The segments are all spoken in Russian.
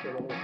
Всем привет.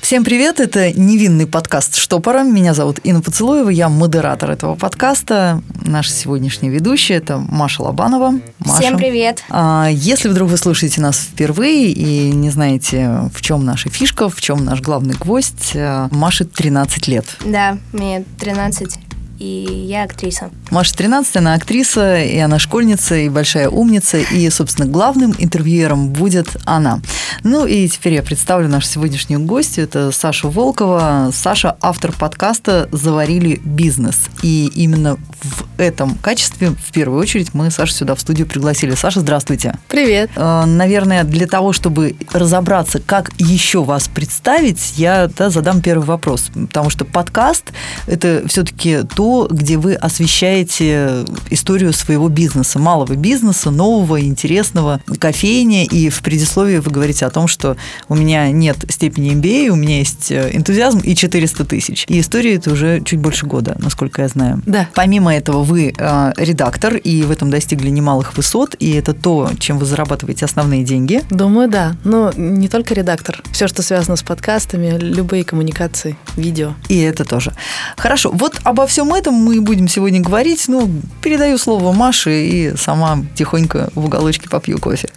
Всем привет, это невинный подкаст «Штопора». Меня зовут Инна Поцелуева, я модератор этого подкаста. Наша сегодняшняя ведущая – это Маша Лобанова. Маша. Всем привет. А, Если вдруг вы слушаете нас впервые и не знаете, в чем наша фишка, в чем наш главный гвоздь, а, Маше 13 лет. Да, мне 13, и я актриса. Маша 13, она актриса, и она школьница, и большая умница, и, собственно, главным интервьюером будет она. Ну и теперь я представлю нашу сегодняшнюю гостью, это Саша Волкова. Саша – автор подкаста «Заварили бизнес». И именно в этом качестве, в первую очередь, мы Сашу сюда в студию пригласили. Саша, здравствуйте. Привет. Э, Наверное, для того, чтобы разобраться, как еще вас представить, я да, задам первый вопрос. Потому что подкаст – это все-таки то, где вы освещаете историю своего бизнеса, малого бизнеса, нового, интересного, кофейни. И в предисловии вы говорите о том, что у меня нет степени MBA, у меня есть э, энтузиазм и 400 тысяч. И история это уже чуть больше года, насколько я знаю. Да. Помимо этого, вы э, редактор, и в этом достигли немалых высот, и это то, чем вы зарабатываете основные деньги. Думаю, да. Но не только редактор. Все, что связано с подкастами, любые коммуникации, видео. И это тоже. Хорошо, вот обо всем этом мы и будем сегодня говорить. Ну, передаю слово Маше и сама тихонько в уголочке попью кофе.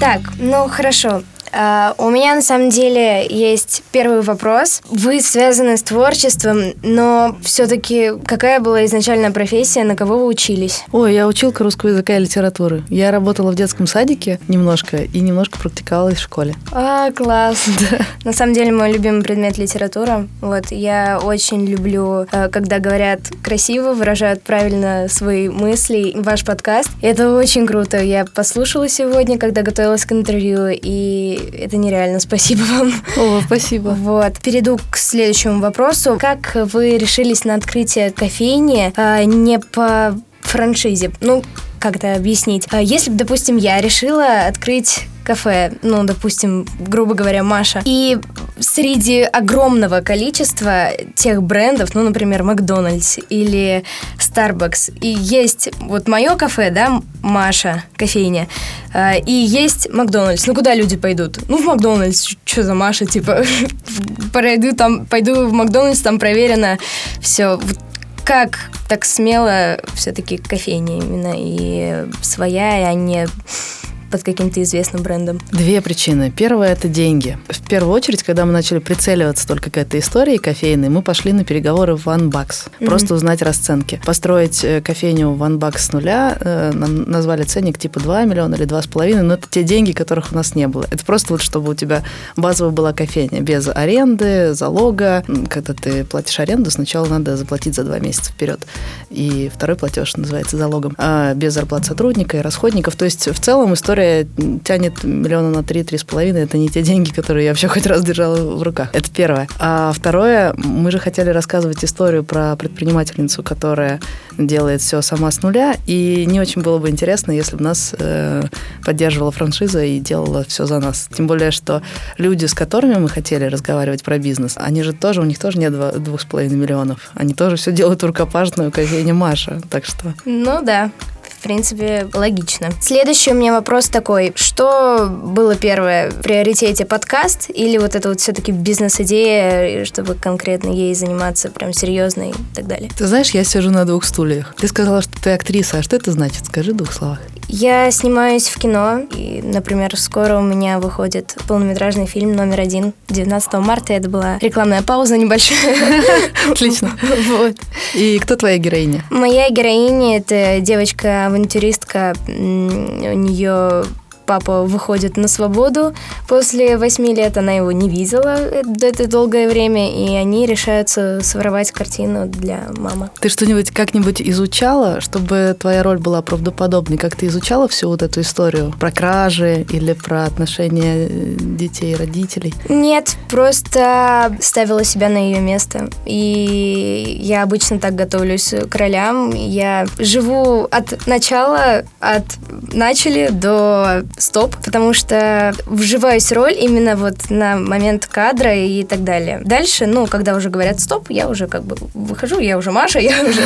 Так, ну хорошо. А, у меня на самом деле есть первый вопрос. Вы связаны с творчеством, но все-таки какая была изначальная профессия, на кого вы учились? Ой, я училка русского языка и литературы. Я работала в детском садике немножко и немножко практиковалась в школе. А, класс. На самом деле мой любимый предмет литература. Вот я очень люблю, э, когда говорят красиво, выражают правильно свои мысли. Ваш подкаст. Это очень круто. Я послушала сегодня, когда готовилась к интервью, и это нереально. Спасибо вам. О, спасибо. Вот. Перейду к следующему вопросу. Как вы решились на открытие кофейни а, не по франшизе? Ну, как это объяснить? А, Если бы, допустим, я решила открыть кафе, ну, допустим, грубо говоря, Маша, и среди огромного количества тех брендов, ну, например, Макдональдс или Starbucks, и есть вот мое кафе, да, Маша, кофейня, а, и есть Макдональдс. Ну, куда люди пойдут? Ну, в Макдональдс. Что за Маша, типа, пойду там, пойду в Макдональдс, там проверено все. Как так смело все-таки кофейня именно и своя, а не под каким-то известным брендом? Две причины. Первая – это деньги. В первую очередь, когда мы начали прицеливаться только к этой истории кофейной, мы пошли на переговоры в OneBucks. Мгм. Просто узнать расценки. Построить э, кофейню в OneBucks с нуля, э, нам назвали ценник типа 2 миллиона или 2,5, но это те деньги, которых у нас не было. Это просто вот, чтобы у тебя базовая была кофейня, без аренды, залога. Когда ты платишь аренду, сначала надо заплатить за два месяца вперед. И второй платеж называется залогом. А без зарплат сотрудника и расходников. То есть в целом история тянет миллиона на три, три с половиной. Это не те деньги, которые я вообще хоть раз держала в руках. Это первое. А второе, мы же хотели рассказывать историю про предпринимательницу, которая делает все сама с нуля. И не очень было бы интересно, если бы нас э, поддерживала франшиза и делала все за нас. Тем более, что люди, с которыми мы хотели разговаривать про бизнес, они же тоже, у них тоже нет два- двух с половиной миллионов. Они тоже все делают рукопашную кофейня Маша. Так что Ну да, принципе, логично. Следующий у меня вопрос такой. Что было первое? В приоритете подкаст или вот это вот все-таки бизнес-идея, чтобы конкретно ей заниматься прям серьезно и так далее? Ты знаешь, я сижу на двух стульях. Ты сказала, что ты актриса. А что это значит? Скажи в двух словах. Я снимаюсь в кино, и, например, скоро у меня выходит полнометражный фильм номер один. 19 марта это была рекламная пауза небольшая. Отлично. Вот. И кто твоя героиня? Моя героиня это девочка-авантюристка. М, У нее папа выходит на свободу после восьми лет, она его не видела это, это долгое время, и они решаются своровать картину для мамы. Ты что-нибудь как-нибудь изучала, чтобы твоя роль была правдоподобной? Как ты изучала всю вот эту историю про кражи или про отношения э, детей и родителей? Нет, просто ставила себя на ее место. И я обычно так готовлюсь к ролям. Я живу от начала, от начали до стоп, потому что вживаюсь в роль именно вот на момент кадра и так далее. Дальше, ну, когда уже говорят стоп, я уже как бы выхожу, я уже Маша, я уже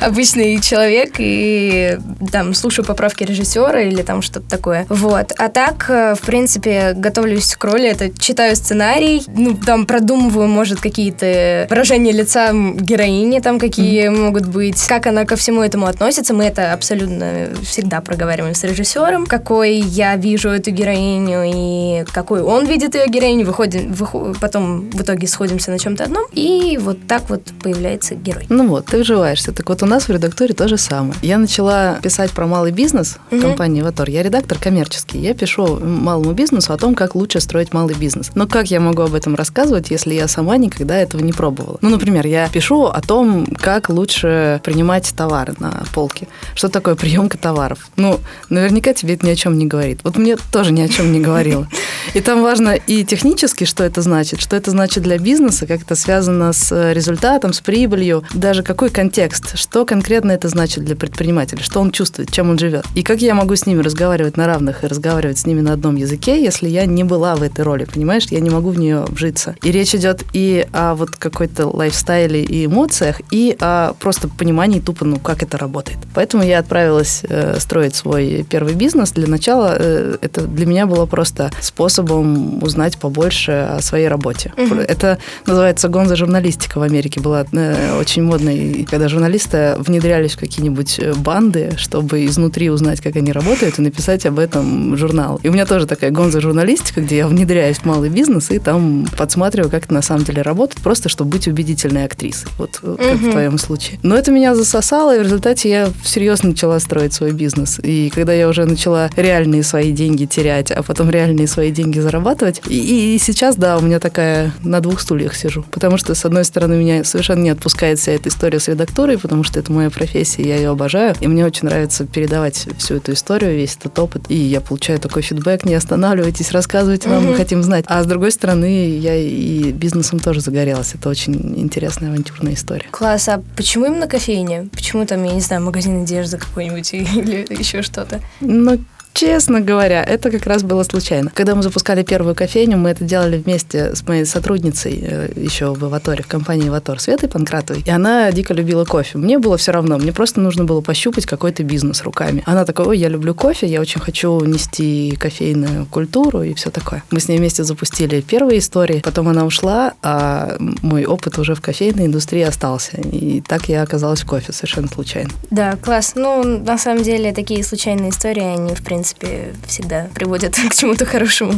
обычный человек и там слушаю поправки режиссера или там что-то такое. Вот. А так, э, в принципе, готовлюсь к роли, это читаю сценарий, ну, там продумываю, может, какие-то выражения лица героини там какие mm-hmm. могут быть, как она ко всему этому относится. Мы это абсолютно всегда проговариваем с режиссером, какой я вижу эту героиню и какой он видит ее героиню. Выходим, выход, потом в итоге сходимся на чем-то одном, и вот так вот появляется герой. Ну вот, ты вживаешься. Так вот у нас в редакторе то же самое. Я начала писать про малый бизнес в mm-hmm. компании «Ватор». Я редактор коммерческий. Я пишу малому бизнесу о том, как лучше строить малый бизнес. Но как я могу об этом рассказывать, если я сама никогда этого не пробовала? Ну, например, я пишу о том, как лучше принимать товары на полке. Что такое приемка товаров? Ну, наверняка тебе это ни о чем не говорит. Вот мне тоже ни о чем не говорило. И там важно и технически, что это значит, что это значит для бизнеса, как это связано с результатом, с прибылью, даже какой контекст, что конкретно это значит для предпринимателя, что он чувствует, чем он живет. И как я могу с ними разговаривать на равных и разговаривать с ними на одном языке, если я не была в этой роли, понимаешь? Я не могу в нее вжиться. И речь идет и о вот какой-то лайфстайле и эмоциях, и о просто понимании тупо, ну, как это работает. Поэтому я отправилась э, строить свой первый бизнес. Для начала э, это для меня было просто способом узнать побольше о своей работе. Угу. Это называется гонза журналистика в Америке. Была э, очень модной, когда журналисты внедрялись в какие-нибудь э, банды, чтобы изнутри узнать, как они работают, и написать об этом журнал. И у меня тоже такая гонза журналистика, где я внедряюсь в малый бизнес и там подсматриваю, как это на самом деле работает, просто чтобы быть убедительной актрисой. Вот угу. как в твоем случае. Но это меня засосало, и в результате я всерьез начала строить свой бизнес. И когда я уже начала реальные свои деньги терять, а потом реальные свои деньги зарабатывать, и, и сейчас, да, у меня такая на двух стульях сижу. Потому что, с одной стороны, меня совершенно не отпускает вся эта история с редактурой, потому что это моя профессия, я ее обожаю. И мне очень нравится передавать всю эту историю, весь этот опыт. И я получаю такой фидбэк, не останавливайтесь, рассказывайте нам, мы хотим знать. А с другой стороны, я и бизнесом тоже загорелась. Это очень интересная авантюрная история. Класс. А почему именно кофейня? Почему там, я не знаю, магазин одежды какой-нибудь или еще что-то? Ну, Честно говоря, это как раз было случайно. Когда мы запускали первую кофейню, мы это делали вместе с моей сотрудницей э, еще в Аваторе, в компании Аватор, Светой Панкратовой. И она дико любила кофе. Мне было все равно, мне просто нужно было пощупать какой-то бизнес руками. Она такая, ой, я люблю кофе, я очень хочу нести кофейную культуру и все такое. Мы с ней вместе запустили первые истории, потом она ушла, а мой опыт уже в кофейной индустрии остался. И так я оказалась в кофе совершенно случайно. Да, класс. Ну, на самом деле, такие случайные истории, они, в принципе, принципе, всегда приводят к чему-то хорошему.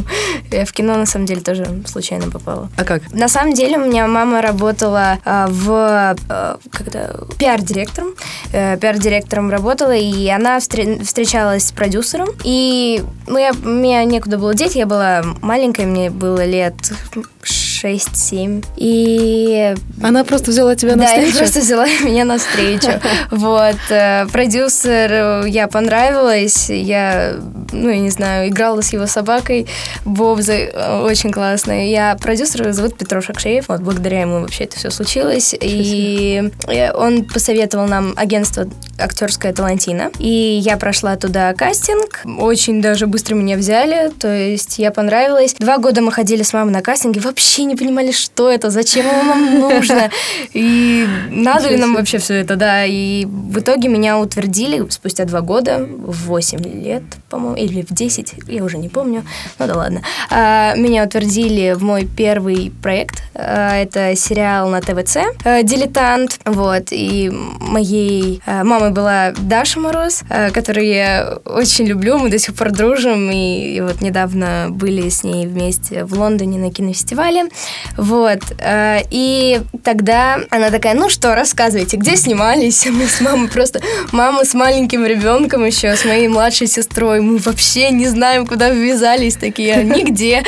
Я в кино, на самом деле, тоже случайно попала. А как? На самом деле, у меня мама работала а, в а, когда пиар-директором. А, пиар-директором работала, и она встр- встречалась с продюсером. И ну, я, мне некуда было деть, я была маленькая, мне было лет 6-7. И... Она просто взяла тебя на встречу? Да, просто взяла меня на встречу. Вот. Э, продюсер, э, я понравилась. Я, ну, я не знаю, играла с его собакой. Бобзой. Э, очень классно. Я продюсер, зовут Петро Шакшеев. Вот благодаря ему вообще это все случилось. И он посоветовал нам агентство актерская Талантина. И я прошла туда кастинг. Очень даже быстро меня взяли. То есть я понравилась. Два года мы ходили с мамой на кастинге. Вообще не понимали, что это, зачем оно нам нужно. И надо ли нам вообще все это, да. И в итоге меня утвердили спустя два года, в 8 лет, по-моему, или в 10, я уже не помню. Ну да ладно. А, меня утвердили в мой первый проект. А, это сериал на ТВЦ «Дилетант». Вот. И моей мамой была Даша Мороз, которую я очень люблю, мы до сих пор дружим, и, и вот недавно были с ней вместе в Лондоне на кинофестивале, вот, э, и тогда она такая, ну что, рассказывайте, где снимались? Мы с мамой просто, мама с маленьким ребенком еще, с моей младшей сестрой, мы вообще не знаем, куда ввязались такие, «А нигде.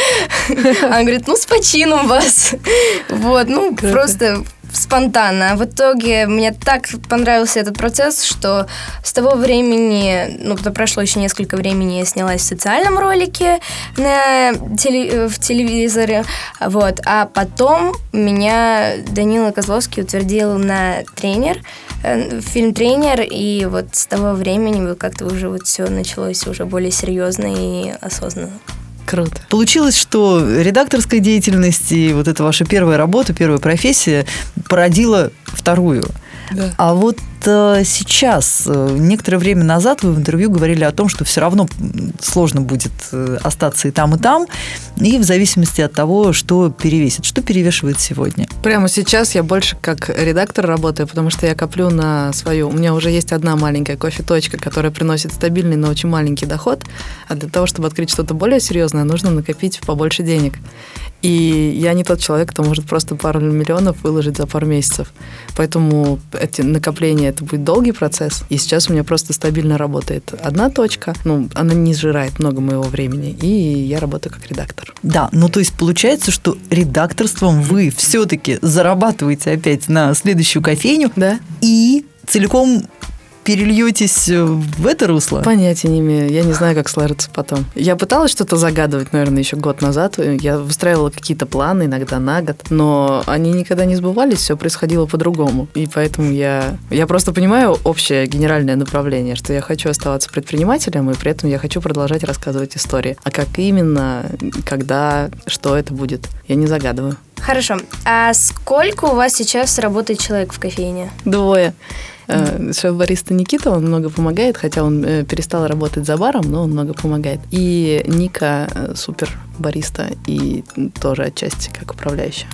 Она говорит, ну с почином вас. Вот, ну просто спонтанно. В итоге мне так понравился этот процесс, что с того времени, ну, прошло еще несколько времени, я снялась в социальном ролике на теле, в телевизоре, вот, а потом меня Данила Козловский утвердил на тренер, э, фильм «Тренер», и вот с того времени как-то уже вот все началось уже более серьезно и осознанно. Круто. Получилось, что редакторская деятельность и вот эта ваша первая работа, первая профессия породила вторую. Да. А вот э, сейчас, э, некоторое время назад вы в интервью говорили о том, что все равно сложно будет э, остаться и там, и там, и в зависимости от того, что перевесит. Что перевешивает сегодня? Прямо сейчас я больше как редактор работаю, потому что я коплю на свою... У меня уже есть одна маленькая кофе-точка, которая приносит стабильный, но очень маленький доход, а для того, чтобы открыть что-то более серьезное, нужно накопить побольше денег. И я не тот человек, кто может просто пару миллионов выложить за пару месяцев. Поэтому эти накопления, это будет долгий процесс. И сейчас у меня просто стабильно работает одна точка. Ну, она не сжирает много моего времени. И я работаю как редактор. Да, ну то есть получается, что редакторством вы все-таки зарабатываете опять на следующую кофейню. Да. И целиком перельетесь э, в это русло? Понятия не имею. Я не знаю, как сложится потом. Я пыталась что-то загадывать, наверное, еще год назад. Я выстраивала какие-то планы иногда на год, но они никогда не сбывались, все происходило по-другому. И поэтому я, я просто понимаю общее генеральное направление, что я хочу оставаться предпринимателем, и при этом я хочу продолжать рассказывать истории. А как именно, когда, что это будет, я не загадываю. Хорошо. А сколько у вас сейчас работает человек в кофейне? Двое. Э, шеф-бариста Никита, он много помогает, хотя он э, перестал работать за баром, но он много помогает. И Ника э, супер бариста и тоже отчасти как управляющая.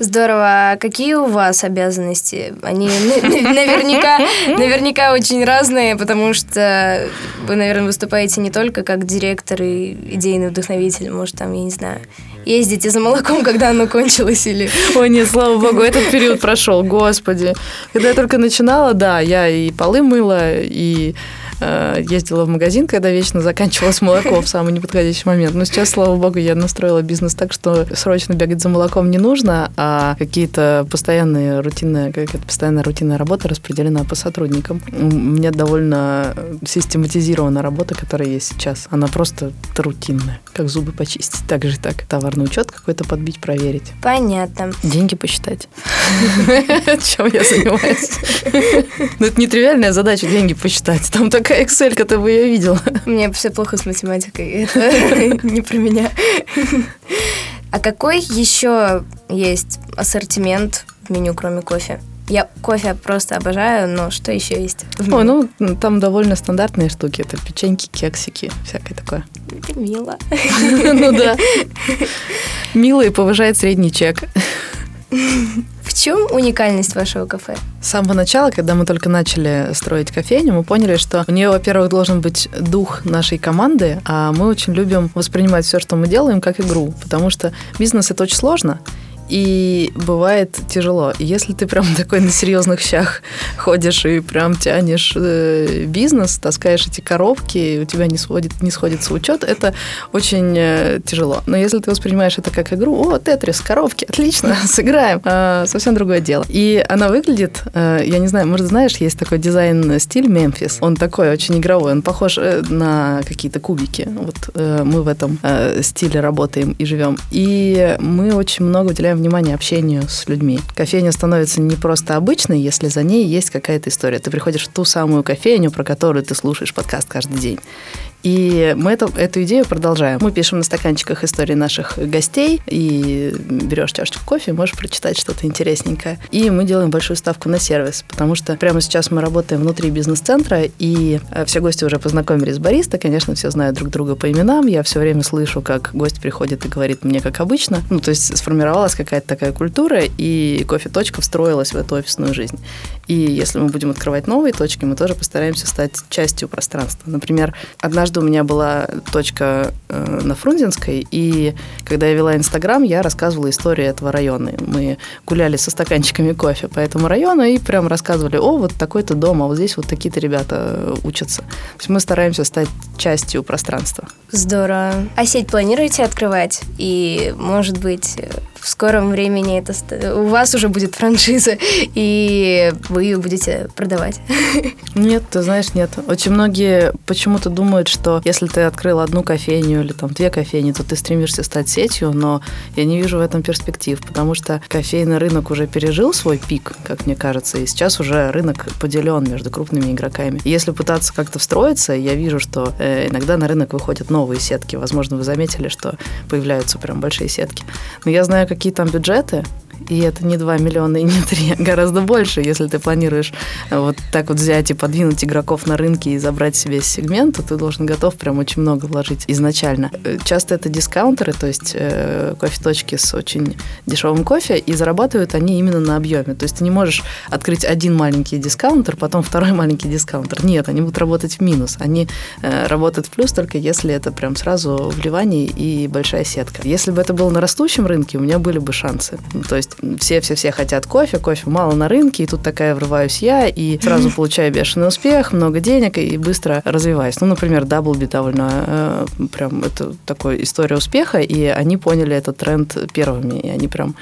Здорово. А какие у вас обязанности? Они наверняка, наверняка очень разные, потому что вы, наверное, выступаете не только как директор и идейный вдохновитель, может, там, я не знаю, ездите за молоком, когда оно кончилось или... Ой, нет, слава богу, этот период прошел, господи. Когда я только начинала, да, я и полы мыла, и ездила в магазин, когда вечно заканчивалось молоко в самый неподходящий момент. Но сейчас, слава богу, я настроила бизнес так, что срочно бегать за молоком не нужно, а какие-то постоянные рутинные, какая-то постоянная рутинная работа распределена по сотрудникам. У меня довольно систематизирована работа, которая есть сейчас. Она просто рутинная, как зубы почистить. Так же так. Товарный учет какой-то подбить, проверить. Понятно. Деньги посчитать. Чем я занимаюсь? Ну, это нетривиальная задача деньги посчитать. Там так такая Excel, ты бы ее видела. Меня все плохо с математикой, это не про меня. А какой еще есть ассортимент в меню, кроме кофе? Я кофе просто обожаю, но что еще есть? Ой, ну там довольно стандартные штуки. Это печеньки, кексики, всякое такое. Это мило. Ну да. Мило и повышает средний чек. В чем уникальность вашего кафе? С самого начала, когда мы только начали строить кофейню, мы поняли, что у нее, во-первых, должен быть дух нашей команды, а мы очень любим воспринимать все, что мы делаем, как игру, потому что бизнес это очень сложно, и бывает тяжело. Если ты прям такой на серьезных щах ходишь и прям тянешь э, бизнес, таскаешь эти коробки, у тебя не, сводит, не сходится учет, это очень э, тяжело. Но если ты воспринимаешь это как игру, о, Тетрис, коробки, отлично, сыграем, э, совсем другое дело. И она выглядит, э, я не знаю, может, знаешь, есть такой дизайн-стиль Мемфис, он такой очень игровой, он похож на какие-то кубики. Вот мы в этом стиле работаем и живем. И мы очень много уделяем внимание общению с людьми. Кофейня становится не просто обычной, если за ней есть какая-то история. Ты приходишь в ту самую кофейню, про которую ты слушаешь подкаст каждый день. И мы эту, эту идею продолжаем. Мы пишем на стаканчиках истории наших гостей, и берешь чашечку кофе, можешь прочитать что-то интересненькое. И мы делаем большую ставку на сервис, потому что прямо сейчас мы работаем внутри бизнес-центра, и э, все гости уже познакомились с бариста, конечно, все знают друг друга по именам. Я все время слышу, как гость приходит и говорит мне, как обычно. Ну, то есть сформировалась какая-то такая культура, и кофе-точка встроилась в эту офисную жизнь. И если мы будем открывать новые точки, мы тоже постараемся стать частью пространства. Например, однажды у меня была точка э, на Фрунзенской, и когда я вела Инстаграм, я рассказывала историю этого района. Мы гуляли со стаканчиками кофе по этому району и прям рассказывали, о, вот такой-то дом, а вот здесь вот такие-то ребята учатся. То есть мы стараемся стать частью пространства. Здорово. А сеть планируете открывать? И, может быть, в скором времени это у вас уже будет франшиза, и вы ее будете продавать? Нет, ты знаешь, нет. Очень многие почему-то думают, что если ты открыл одну кофейню или там две кофейни, то ты стремишься стать сетью, но я не вижу в этом перспектив, потому что кофейный рынок уже пережил свой пик, как мне кажется, и сейчас уже рынок поделен между крупными игроками. Если пытаться как-то встроиться, я вижу, что э, иногда на рынок выходят новые сетки. Возможно, вы заметили, что появляются прям большие сетки. Но я знаю, какие там бюджеты, и это не 2 миллиона и не 3, а гораздо больше, если ты планируешь э, вот так вот взять и подвинуть игроков на рынке и забрать себе сегмент, то ты должен готов прям очень много вложить изначально. Э, часто это дискаунтеры, то есть э, кофе-точки с очень дешевым кофе, и зарабатывают они именно на объеме. То есть ты не можешь открыть один маленький дискаунтер, потом второй маленький дискаунтер. Нет, они будут работать в минус. Они э, работают в плюс только если это прям сразу вливание и большая сетка. Если бы это было на растущем рынке, у меня были бы шансы. То есть все-все-все хотят кофе, кофе мало на рынке, и тут такая врываюсь я, и сразу получаю бешеный успех, много денег, и быстро развиваюсь. Ну, например, Даблби довольно э, прям это такая история успеха, и они поняли этот тренд первыми, и они прям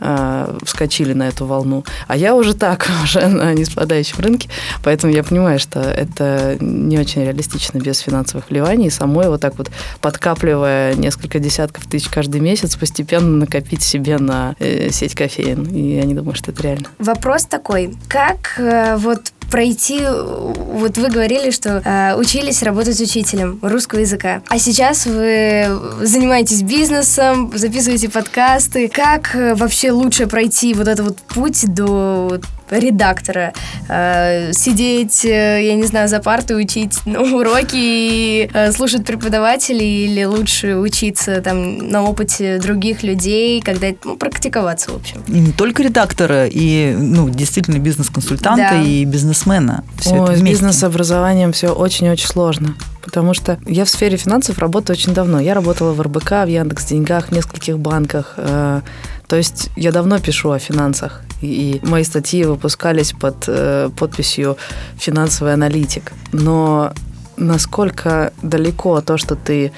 э, вскочили на эту волну. А я уже так, уже на неспадающем рынке, поэтому я понимаю, что это не очень реалистично без финансовых вливаний. Самой вот так вот подкапливая несколько десятков тысяч каждый месяц, постепенно накопить себе на э, сеть кофеин. И я не думаю, что это реально. Вопрос такой. Как э, вот пройти, вот вы говорили, что э, учились работать учителем русского языка, а сейчас вы занимаетесь бизнесом, записываете подкасты. Как э, вообще лучше пройти вот этот вот путь до редактора. Э, сидеть, э, я не знаю, за партой, учить ну, уроки и э, слушать преподавателей или лучше учиться там на опыте других людей, когда ну, практиковаться, в общем. И не только редактора, и ну, действительно бизнес-консультанта да. и бизнесмена. Все Ой, с бизнес-образованием все очень-очень сложно. Потому что я в сфере финансов работаю очень давно. Я работала в РБК, в Яндекс Деньгах, в нескольких банках. То есть я давно пишу о финансах, и мои статьи выпускались под э, подписью «финансовый аналитик». Но насколько далеко то, что ты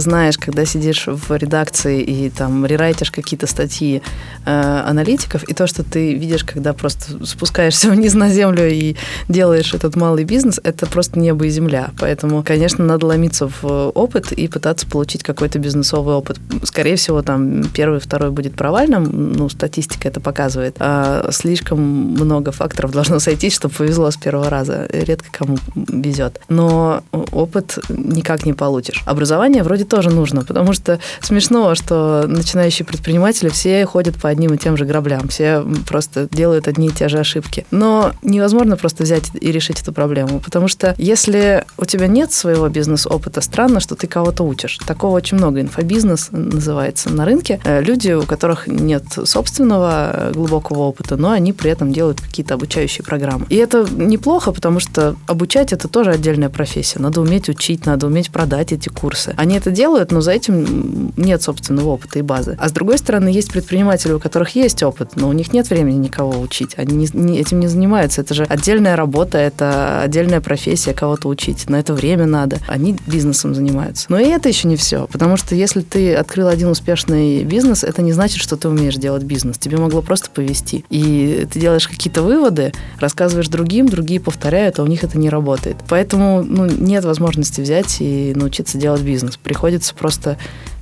знаешь, когда сидишь в редакции и там рерайтишь какие-то статьи э, аналитиков, и то, что ты видишь, когда просто спускаешься вниз на землю и делаешь этот малый бизнес, это просто небо и земля. Поэтому, конечно, надо ломиться в опыт и пытаться получить какой-то бизнесовый опыт. Скорее всего, там первый, второй будет провальным, ну, статистика это показывает. А слишком много факторов должно сойтись, чтобы повезло с первого раза. Редко кому везет. Но опыт никак не получишь. Образование вроде вроде тоже нужно, потому что смешно, что начинающие предприниматели все ходят по одним и тем же граблям, все просто делают одни и те же ошибки. Но невозможно просто взять и решить эту проблему, потому что если у тебя нет своего бизнес-опыта, странно, что ты кого-то учишь. Такого очень много. Инфобизнес называется на рынке. Э, люди, у которых нет собственного глубокого опыта, но они при этом делают какие-то обучающие программы. И это неплохо, потому что обучать это тоже отдельная профессия. Надо уметь учить, надо уметь продать эти курсы. Они делают, но за этим нет собственного опыта и базы. А с другой стороны, есть предприниматели, у которых есть опыт, но у них нет времени никого учить. Они не, не, этим не занимаются. Это же отдельная работа, это отдельная профессия кого-то учить. На это время надо. Они бизнесом занимаются. Но и это еще не все. Потому что если ты открыл один успешный бизнес, это не значит, что ты умеешь делать бизнес. Тебе могло просто повести. И ты делаешь какие-то выводы, рассказываешь другим, другие повторяют, а у них это не работает. Поэтому ну, нет возможности взять и научиться делать бизнес. Приходится приходится просто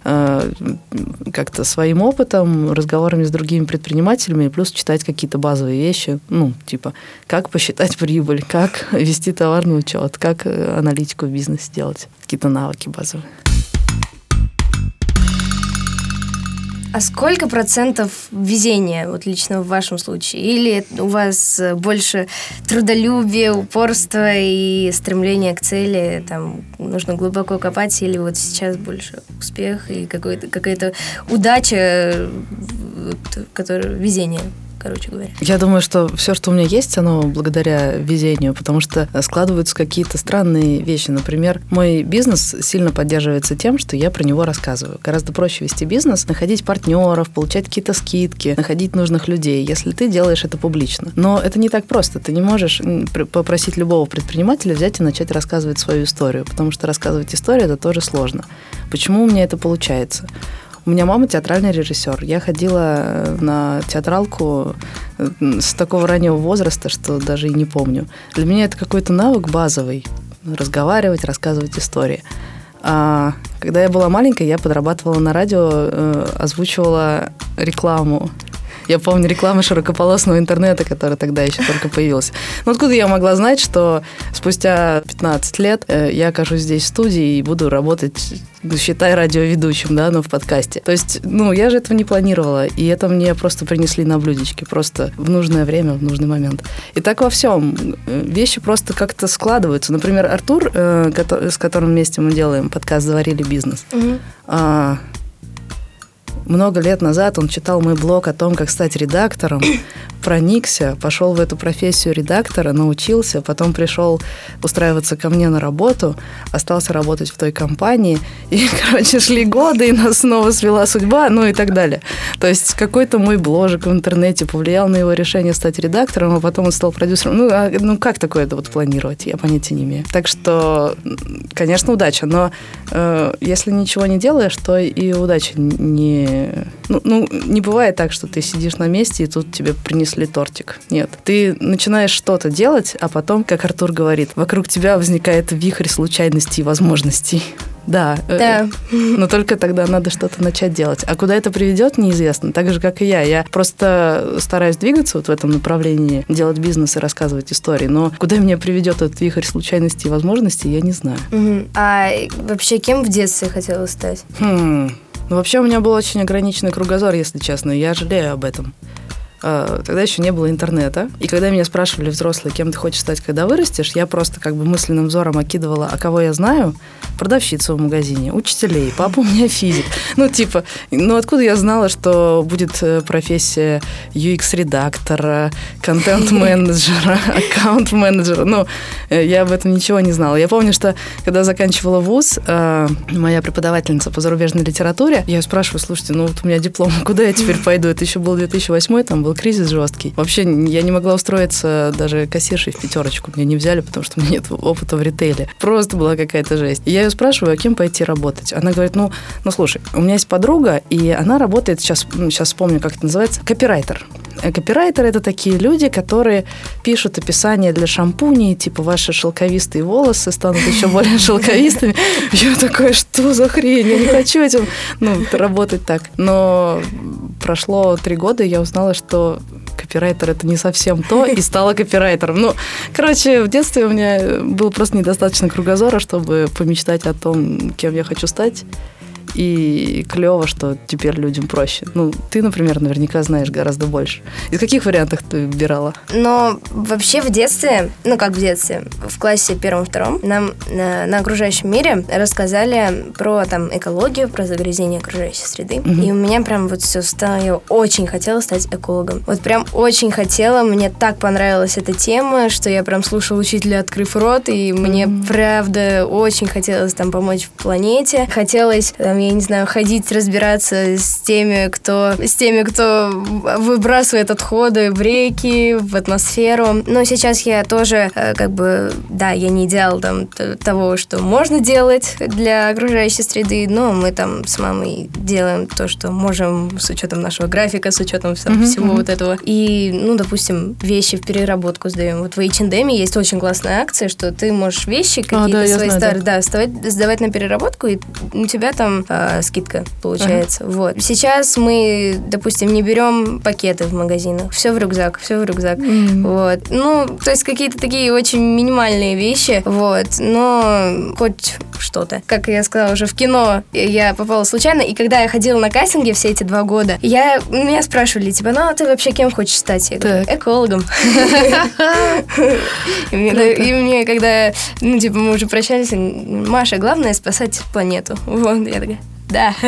э, как-то своим опытом, разговорами с другими предпринимателями, плюс читать какие-то базовые вещи, ну, типа, как посчитать прибыль, как вести товарный учет, как э, аналитику в бизнесе делать, какие-то навыки базовые. А сколько процентов везения, вот лично в вашем случае? Или у вас больше трудолюбие, упорство и стремление к цели, там нужно глубоко копать, или вот сейчас больше успех и какая-то удача, вот, которая, везение? Короче говоря. Я думаю, что все, что у меня есть, оно благодаря везению, потому что складываются какие-то странные вещи. Например, мой бизнес сильно поддерживается тем, что я про него рассказываю. Гораздо проще вести бизнес, находить партнеров, получать какие-то скидки, находить нужных людей, если ты делаешь это публично. Но это не так просто. Ты не можешь попросить любого предпринимателя взять и начать рассказывать свою историю, потому что рассказывать историю это тоже сложно. Почему у меня это получается? У меня мама театральный режиссер. Я ходила э, на театралку э, с такого раннего возраста, что даже и не помню. Для меня это какой-то навык базовый. Разговаривать, рассказывать истории. А когда я была маленькой, я подрабатывала на радио, э, озвучивала рекламу я помню рекламу широкополосного интернета, которая тогда еще только появилась. Ну, откуда я могла знать, что спустя 15 лет я окажусь здесь в студии и буду работать, считай, радиоведущим, да, но в подкасте. То есть, ну, я же этого не планировала, и это мне просто принесли на блюдечке, просто в нужное время, в нужный момент. И так во всем. Вещи просто как-то складываются. Например, Артур, э, с которым вместе мы делаем подкаст «Заварили бизнес», угу много лет назад он читал мой блог о том, как стать редактором, проникся, пошел в эту профессию редактора, научился, потом пришел устраиваться ко мне на работу, остался работать в той компании, и, короче, шли годы, и нас снова свела судьба, ну и так далее. То есть какой-то мой бложек в интернете повлиял на его решение стать редактором, а потом он стал продюсером. Ну, а, ну как такое это вот планировать? Я понятия не имею. Так что, конечно, удача, но э, если ничего не делаешь, то и удача не... Ну, ну, не бывает так, что ты сидишь на месте, и тут тебе принесли тортик. Нет. Ты начинаешь что-то делать, а потом, как Артур говорит, вокруг тебя возникает вихрь случайностей и возможностей. Да. Э, да. Но только тогда надо что-то начать делать. А куда это приведет, неизвестно. Так же, как и я. Я просто стараюсь двигаться вот в этом направлении, делать бизнес и рассказывать истории. Но куда меня приведет этот вихрь случайностей и возможностей, я не знаю. Угу. А вообще кем в детстве хотела стать? Хм. Ну, вообще у меня был очень ограниченный кругозор, если честно. Я жалею об этом. А, тогда еще не было интернета. И когда меня спрашивали взрослые, кем ты хочешь стать, когда вырастешь, я просто как бы мысленным взором окидывала, а кого я знаю, продавщицу в магазине, учителей, папа у меня физик. Ну, типа, ну откуда я знала, что будет э, профессия UX-редактора, контент-менеджера, аккаунт-менеджера? Ну, э, я об этом ничего не знала. Я помню, что когда заканчивала вуз, э, моя преподавательница по зарубежной литературе, я спрашиваю, слушайте, ну вот у меня диплом, куда я теперь пойду? Это еще был 2008, там был был кризис жесткий. Вообще я не могла устроиться даже кассиршей в пятерочку. Меня не взяли, потому что у меня нет опыта в ритейле. Просто была какая-то жесть. И я ее спрашиваю, а кем пойти работать? Она говорит, ну, ну слушай, у меня есть подруга, и она работает, сейчас, сейчас вспомню, как это называется, копирайтер. Э, копирайтеры – это такие люди, которые пишут описание для шампуней, типа «Ваши шелковистые волосы станут еще более шелковистыми». Я такая, что за хрень? Я не хочу этим ну, работать так. Но прошло три года, и я узнала, что копирайтер это не совсем то, и стала копирайтером. Ну, короче, в детстве у меня был просто недостаточно кругозора, чтобы помечтать о том, кем я хочу стать и клево, что теперь людям проще. Ну, ты, например, наверняка знаешь гораздо больше. Из каких вариантов ты выбирала? Но вообще в детстве, ну как в детстве, в классе первом-втором нам на, на окружающем мире рассказали про там экологию, про загрязнение окружающей среды. Угу. И у меня прям вот все стало, я очень хотела стать экологом. Вот прям очень хотела, мне так понравилась эта тема, что я прям слушала учителя, открыв рот, и мне правда очень хотелось там помочь в планете. Хотелось там, я не знаю, ходить, разбираться с теми, кто, с теми, кто выбрасывает отходы в реки, в атмосферу. Но сейчас я тоже, э, как бы, да, я не идеал там того, что можно делать для окружающей среды, но мы там с мамой делаем то, что можем с учетом нашего графика, с учетом всего, mm-hmm. всего вот этого. И, ну, допустим, вещи в переработку сдаем. Вот в H&M есть очень классная акция, что ты можешь вещи какие-то а, да, свои знаю, старые, да, да сдавать, сдавать на переработку, и у тебя там э, скидка получается. Ага. Вот. Сейчас мы, допустим, не берем пакеты в магазинах. Все в рюкзак, все в рюкзак. Mm-hmm. Вот. Ну, то есть какие-то такие очень минимальные вещи. Вот. Но хоть что-то. Как я сказала уже, в кино я попала случайно, и когда я ходила на кастинге все эти два года, я, меня спрашивали, типа, ну, а ты вообще кем хочешь стать? Я говорю, экологом. И мне, когда, ну, типа, мы уже прощались, Маша, главное спасать планету. Вот, я такая, да.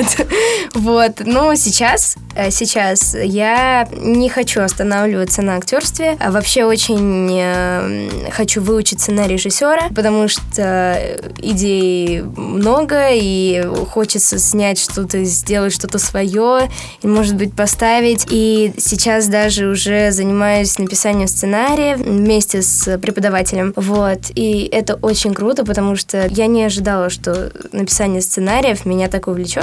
Вот. Но сейчас, э, сейчас я не хочу останавливаться на актерстве. А вообще очень э, хочу выучиться на режиссера, потому что идей много, и хочется снять что-то, сделать что-то свое, и, может быть, поставить. И сейчас даже уже занимаюсь написанием сценария вместе с преподавателем. Вот. И это очень круто, потому что я не ожидала, что написание сценариев меня так увлечет.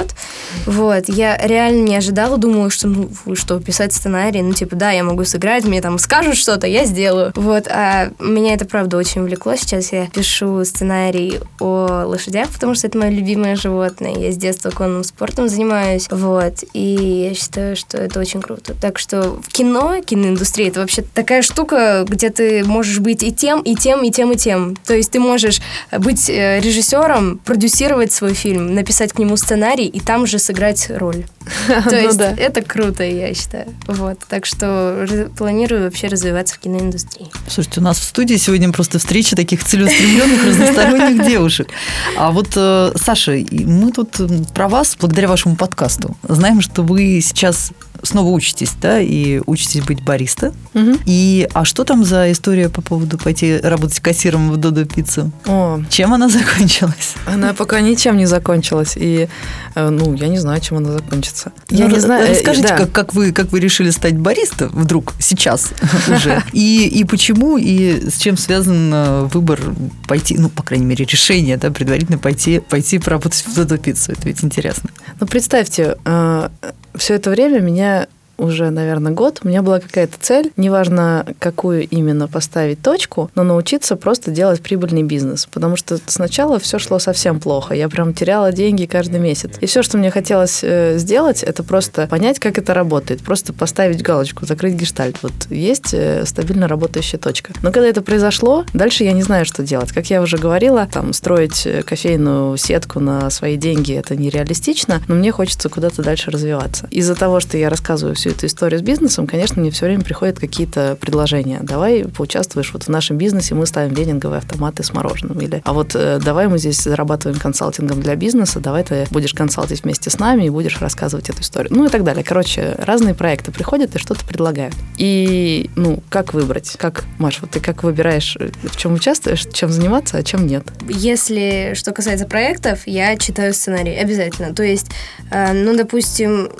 Вот. Я реально не ожидала, думала, что, ну, что, писать сценарий, ну, типа, да, я могу сыграть, мне там скажут что-то, я сделаю. Вот. А меня это, правда, очень увлекло. Сейчас я пишу сценарий о лошадях, потому что это мое любимое животное. Я с детства конным спортом занимаюсь. Вот. И я считаю, что это очень круто. Так что в кино, киноиндустрия, это вообще такая штука, где ты можешь быть и тем, и тем, и тем, и тем. То есть ты можешь быть э, режиссером, продюсировать свой фильм, написать к нему сценарий и там же сыграть роль. То ну есть это круто, я считаю. Вот. Так что планирую вообще развиваться в киноиндустрии. Слушайте, у нас в студии сегодня просто встреча таких целеустремленных, разносторонних девушек. А вот, э, Саша, мы тут про вас, благодаря вашему подкасту, знаем, что вы сейчас снова учитесь, да, и учитесь быть бариста. Угу. И а что там за история по поводу пойти работать кассиром в Додо Пиццу? О. Чем она закончилась? Она пока ничем не закончилась. И, э, ну, я не знаю, чем она закончится. Я ну, не знаю. Э, расскажите, да. как, как, вы, как вы решили стать бариста вдруг, сейчас уже? И, и почему, и с чем связан э, выбор пойти, ну, по крайней мере, решение, да, предварительно пойти, пойти поработать в Додо Пиццу? Это ведь интересно. Ну, представьте, все это время меня уже, наверное, год, у меня была какая-то цель, неважно, какую именно поставить точку, но научиться просто делать прибыльный бизнес. Потому что сначала все шло совсем плохо. Я прям теряла деньги каждый месяц. И все, что мне хотелось э, сделать, это просто понять, как это работает. Просто поставить галочку, закрыть гештальт. Вот есть э, стабильно работающая точка. Но когда это произошло, дальше я не знаю, что делать. Как я уже говорила, там, строить э, кофейную сетку на свои деньги это нереалистично, но мне хочется куда-то дальше развиваться. Из-за того, что я рассказываю всю эту историю с бизнесом, конечно, мне все время приходят какие-то предложения. Давай поучаствуешь вот в нашем бизнесе, мы ставим венинговые автоматы с мороженым. Или, а вот э, давай мы здесь зарабатываем консалтингом для бизнеса, давай ты будешь консалтить вместе с нами и будешь рассказывать эту историю. Ну и так далее. Короче, разные проекты приходят и что-то предлагают. И, ну, как выбрать? Как, Маш, вот ты как выбираешь, э, в чем участвуешь, чем заниматься, а чем нет? Если что касается проектов, я читаю сценарий обязательно. То есть, э, ну, допустим,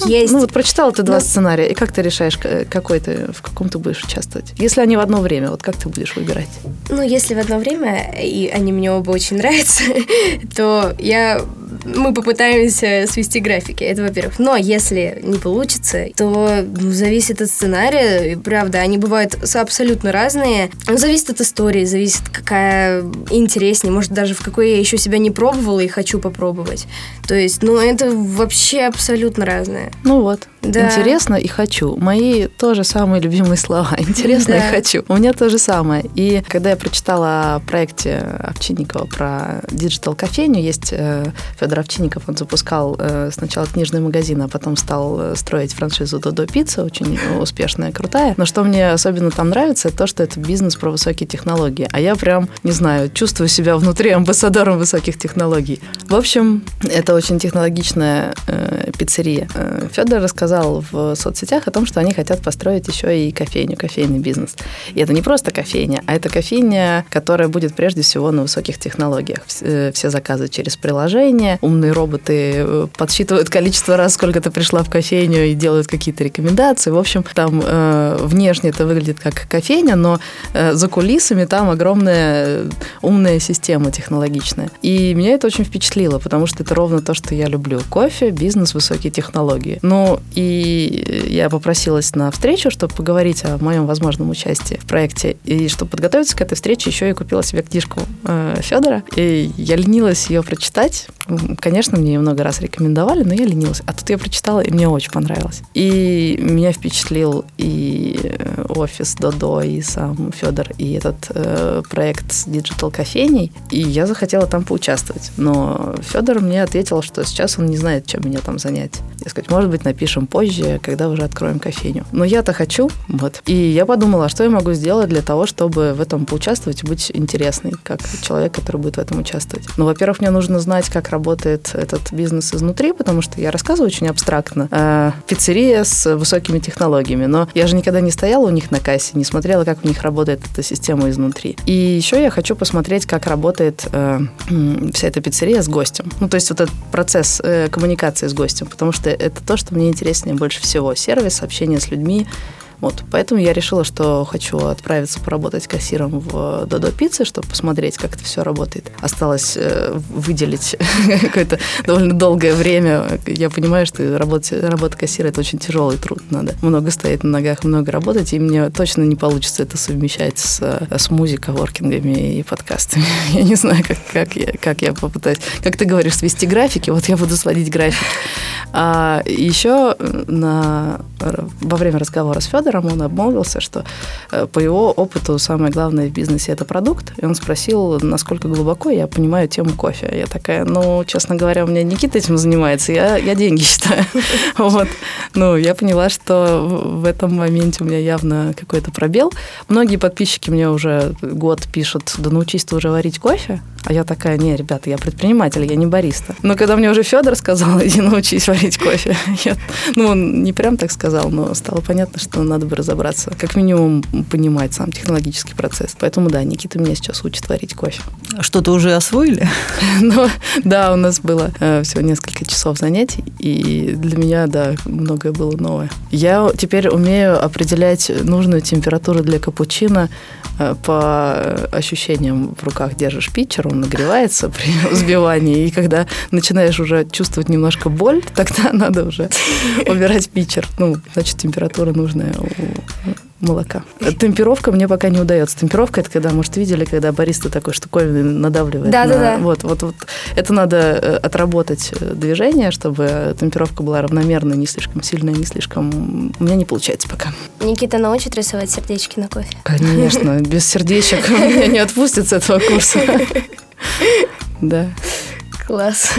ну, есть... Ну, вот прочитала ты два сценария, и как ты решаешь, какой ты, в каком ты будешь участвовать? Если они в одно время, вот как ты будешь выбирать? Ну, если в одно время, и они мне оба очень нравятся, то я мы попытаемся свести графики, это во-первых. Но если не получится, то ну, зависит от сценария, и, правда, они бывают абсолютно разные. Ну, зависит от истории, зависит, какая интереснее, может, даже в какой я еще себя не пробовала и хочу попробовать. То есть, ну, это вообще абсолютно разное. Ну вот. Да. Интересно и хочу. Мои тоже самые любимые слова. Интересно да. и хочу. У меня то же самое. И когда я прочитала о проекте Овчинникова про digital кофейню, есть э, Федор Овчинников, он запускал э, сначала книжный магазин, а потом стал э, строить франшизу Додо Пицца, очень успешная, крутая. Но что мне особенно там нравится, это то, что это бизнес про высокие технологии. А я прям, не знаю, чувствую себя внутри амбассадором высоких технологий. В общем, это очень технологичная э, пиццерия. Э, Федор рассказал в соцсетях о том, что они хотят построить еще и кофейню, кофейный бизнес. И это не просто кофейня, а это кофейня, которая будет прежде всего на высоких технологиях. Э, все заказы через приложение, умные роботы э, подсчитывают количество раз, сколько ты пришла в кофейню и делают какие-то рекомендации. В общем, там э, внешне это выглядит как кофейня, но э, за кулисами там огромная умная система технологичная. И меня это очень впечатлило, потому что это ровно то, что я люблю. Кофе, бизнес, высокие технологии. Ну, и я попросилась на встречу, чтобы поговорить о моем возможном участии в проекте. И чтобы подготовиться к этой встрече, еще и купила себе книжку э, Федора. И я ленилась ее прочитать. Конечно, мне ее много раз рекомендовали, но я ленилась. А тут я прочитала, и мне очень понравилось. И меня впечатлил и э, офис Додо, и сам Федор, и этот э, проект с digital кофейней. И я захотела там поучаствовать. Но Федор мне ответил, что сейчас он не знает, чем меня там занять. Я сказать, может быть, напишем позже, когда уже откроем кофейню. Но я-то хочу, вот. И я подумала, что я могу сделать для того, чтобы в этом поучаствовать и быть интересной, как человек, который будет в этом участвовать. Ну, во-первых, мне нужно знать, как работает этот бизнес изнутри, потому что я рассказываю очень абстрактно. Э, пиццерия с высокими технологиями, но я же никогда не стояла у них на кассе, не смотрела, как у них работает эта система изнутри. И еще я хочу посмотреть, как работает э, вся эта пиццерия с гостем. Ну, то есть вот этот процесс э, коммуникации с гостем, потому что это то, что мне интереснее больше всего. Сервис, общение с людьми, вот, поэтому я решила, что хочу отправиться поработать кассиром в Додо Пицце, чтобы посмотреть, как это все работает. Осталось э, выделить какое-то довольно долгое время. Я понимаю, что работа, работа кассира – это очень тяжелый труд. Надо много стоять на ногах, много работать, и мне точно не получится это совмещать с, с музыкой, воркингами и подкастами. Я не знаю, как, как, я, как я попытаюсь. Как ты говоришь, свести графики, вот я буду сводить графики. А еще на, во время разговора с Федором Рамон обмолвился, что э, по его опыту самое главное в бизнесе – это продукт. И он спросил, насколько глубоко я понимаю тему кофе. Я такая, ну, честно говоря, у меня Никита этим занимается, я, я деньги считаю. Вот. Ну, я поняла, что в этом моменте у меня явно какой-то пробел. Многие подписчики мне уже год пишут, да научись ты уже варить кофе. А я такая, не, ребята, я предприниматель, я не бариста. Но когда мне уже Федор сказал, иди научись варить кофе, я, ну, он не прям так сказал, но стало понятно, что надо бы разобраться, как минимум понимать сам технологический процесс. Поэтому, да, Никита меня сейчас учит варить кофе. Что-то уже освоили? ну, да, у нас было э, всего несколько часов занятий, и для меня, да, многое было новое. Я теперь умею определять нужную температуру для капучино Э, по ощущениям в руках держишь питчер, он нагревается при взбивании, и когда начинаешь уже чувствовать немножко боль, тогда надо уже убирать питчер. Ну, значит, температура нужная у молока. Темпировка мне пока не удается. Темпировка это когда, может, видели, когда бариста такой штуковиной надавливает. Да, на... да, да. Вот, вот, вот. Это надо э, отработать э, движение, чтобы темпировка была равномерной, не слишком сильная, не слишком. У меня не получается пока. Никита научит рисовать сердечки на кофе. Конечно, без сердечек меня не отпустят с этого курса. Да. Класс.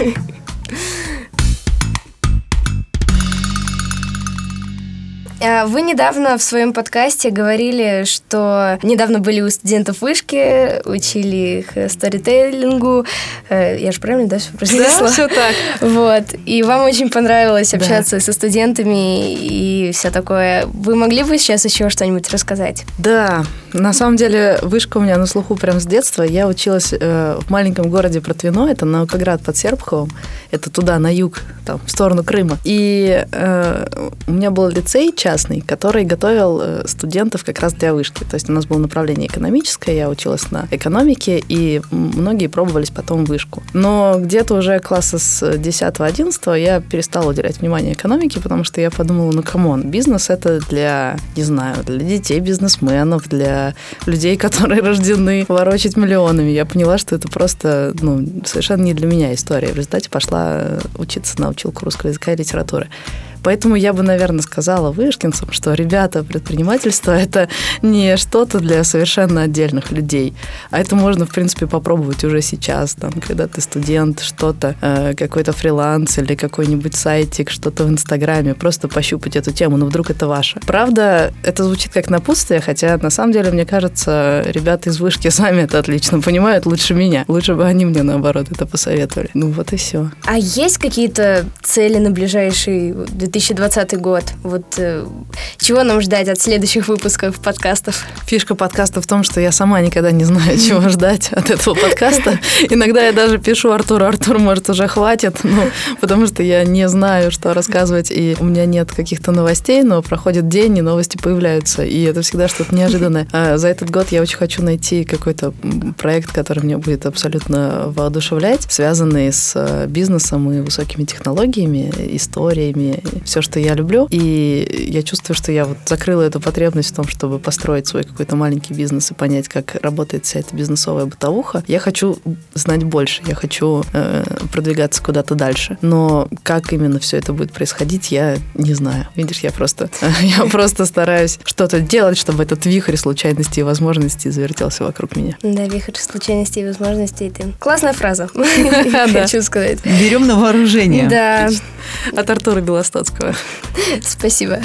Вы недавно в своем подкасте говорили, что недавно были у студентов вышки, учили их сторителлингу. Э, я же правильно, да, все произнесла? Да, все так. Вот. И вам очень понравилось общаться да. со студентами и все такое. Вы могли бы сейчас еще что-нибудь рассказать? Да. На самом деле, вышка у меня на слуху прям с детства. Я училась э, в маленьком городе Протвино, это Наукоград под Серпуховым. Это туда, на юг, там, в сторону Крыма. И э, у меня был лицей частный, который готовил э, студентов как раз для вышки. То есть у нас было направление экономическое, я училась на экономике, и многие пробовались потом вышку. Но где-то уже класса с 10-11 я перестала уделять внимание экономике, потому что я подумала, ну, come on, бизнес это для, не знаю, для детей бизнесменов, для людей, которые рождены ворочать миллионами. Я поняла, что это просто, ну, совершенно не для меня история. В результате пошла учиться на училку русского языка и литературы. Поэтому я бы, наверное, сказала вышкинцам, что, ребята, предпринимательство – это не что-то для совершенно отдельных людей, а это можно, в принципе, попробовать уже сейчас, там, когда ты студент, что-то, э, какой-то фриланс или какой-нибудь сайтик, что-то в Инстаграме, просто пощупать эту тему, но вдруг это ваше. Правда, это звучит как напутствие, хотя, на самом деле, мне кажется, ребята из вышки сами это отлично понимают лучше меня. Лучше бы они мне, наоборот, это посоветовали. Ну, вот и все. А есть какие-то цели на ближайший 2020 год. Вот э, чего нам ждать от следующих выпусков подкастов? Фишка подкаста в том, что я сама никогда не знаю, чего ждать от этого подкаста. Иногда я даже пишу Артуру, Артур, может, уже хватит, ну, потому что я не знаю, что рассказывать, и у меня нет каких-то новостей, но проходит день, и новости появляются, и это всегда что-то неожиданное. А за этот год я очень хочу найти какой-то проект, который меня будет абсолютно воодушевлять, связанный с э, бизнесом и высокими технологиями, историями, все, что я люблю. И я чувствую, что я вот закрыла эту потребность в том, чтобы построить свой какой-то маленький бизнес и понять, как работает вся эта бизнесовая бытовуха. Я хочу знать больше, я хочу э, продвигаться куда-то дальше. Но как именно все это будет происходить, я не знаю. Видишь, я просто, я просто стараюсь что-то делать, чтобы этот вихрь случайностей и возможностей завертелся вокруг меня. Да, вихрь случайностей и возможностей. Ты... Классная фраза, хочу сказать. Берем на вооружение. Да. От Артура Белостоцкого Островского. Спасибо.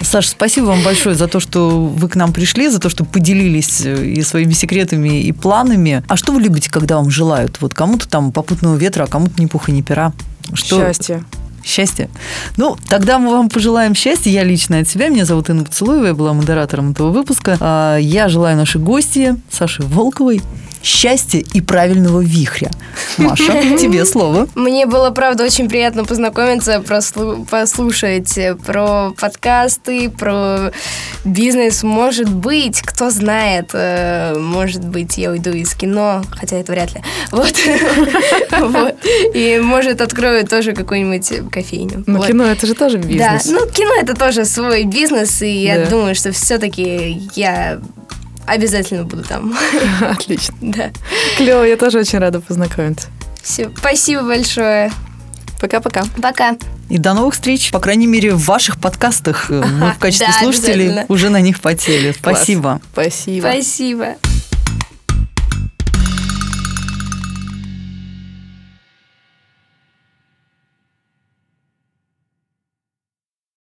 Саша, спасибо вам большое за то, что вы к нам пришли, за то, что поделились э, и своими секретами, и планами. А что вы любите, когда вам желают? Вот кому-то там попутного ветра, а кому-то ни пуха, ни пера. Что... Счастье. Счастье. Ну, тогда мы вам пожелаем счастья. Я лично от себя. Меня зовут Инна Поцелуева. Я была модератором этого выпуска. А, я желаю нашей гости Саше Волковой счастья и правильного вихря. Маша, тебе слово. Мне было, правда, очень приятно познакомиться, послушать про подкасты, про бизнес. Может быть, кто знает, э, может быть, я уйду из кино, хотя это вряд ли. Вот. И, может, открою тоже какую-нибудь кофейню. Ну, кино это же тоже бизнес. Да, ну, кино это тоже свой бизнес, и я думаю, что все-таки я Обязательно буду там. Отлично. Да. Клево, я тоже очень рада познакомиться. Все, спасибо большое. Пока-пока. Пока. И до новых встреч, по крайней мере, в ваших подкастах. Мы в качестве слушателей уже на них потели. Спасибо. Спасибо. Спасибо.